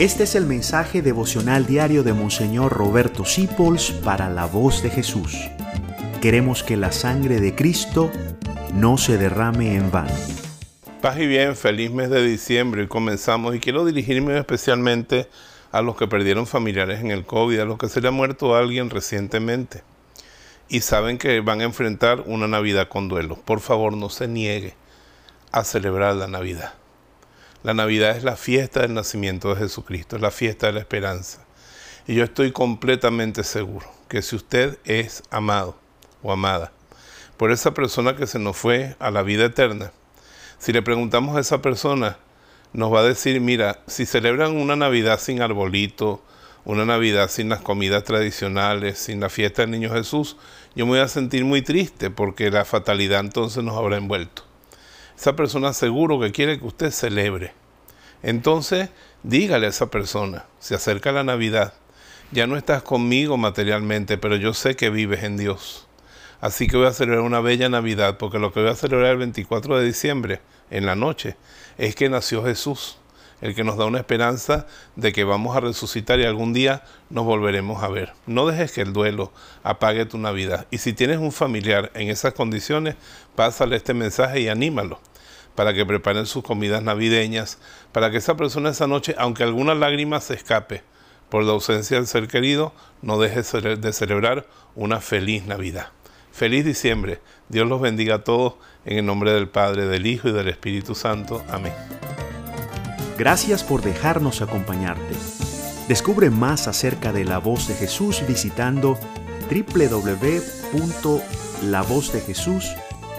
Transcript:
Este es el mensaje devocional diario de Monseñor Roberto Sipols para la voz de Jesús. Queremos que la sangre de Cristo no se derrame en vano. Paz y bien, feliz mes de diciembre y comenzamos y quiero dirigirme especialmente a los que perdieron familiares en el COVID, a los que se le ha muerto alguien recientemente y saben que van a enfrentar una Navidad con duelo. Por favor, no se niegue a celebrar la Navidad. La Navidad es la fiesta del nacimiento de Jesucristo, es la fiesta de la esperanza. Y yo estoy completamente seguro que si usted es amado o amada por esa persona que se nos fue a la vida eterna, si le preguntamos a esa persona, nos va a decir, mira, si celebran una Navidad sin arbolito, una Navidad sin las comidas tradicionales, sin la fiesta del Niño Jesús, yo me voy a sentir muy triste porque la fatalidad entonces nos habrá envuelto. Esa persona seguro que quiere que usted celebre. Entonces, dígale a esa persona, se acerca la Navidad, ya no estás conmigo materialmente, pero yo sé que vives en Dios. Así que voy a celebrar una bella Navidad, porque lo que voy a celebrar el 24 de diciembre, en la noche, es que nació Jesús, el que nos da una esperanza de que vamos a resucitar y algún día nos volveremos a ver. No dejes que el duelo apague tu Navidad. Y si tienes un familiar en esas condiciones, pásale este mensaje y anímalo para que preparen sus comidas navideñas, para que esa persona esa noche, aunque alguna lágrima se escape por la ausencia del ser querido, no deje de celebrar una feliz Navidad. Feliz diciembre. Dios los bendiga a todos en el nombre del Padre, del Hijo y del Espíritu Santo. Amén. Gracias por dejarnos acompañarte. Descubre más acerca de la voz de Jesús visitando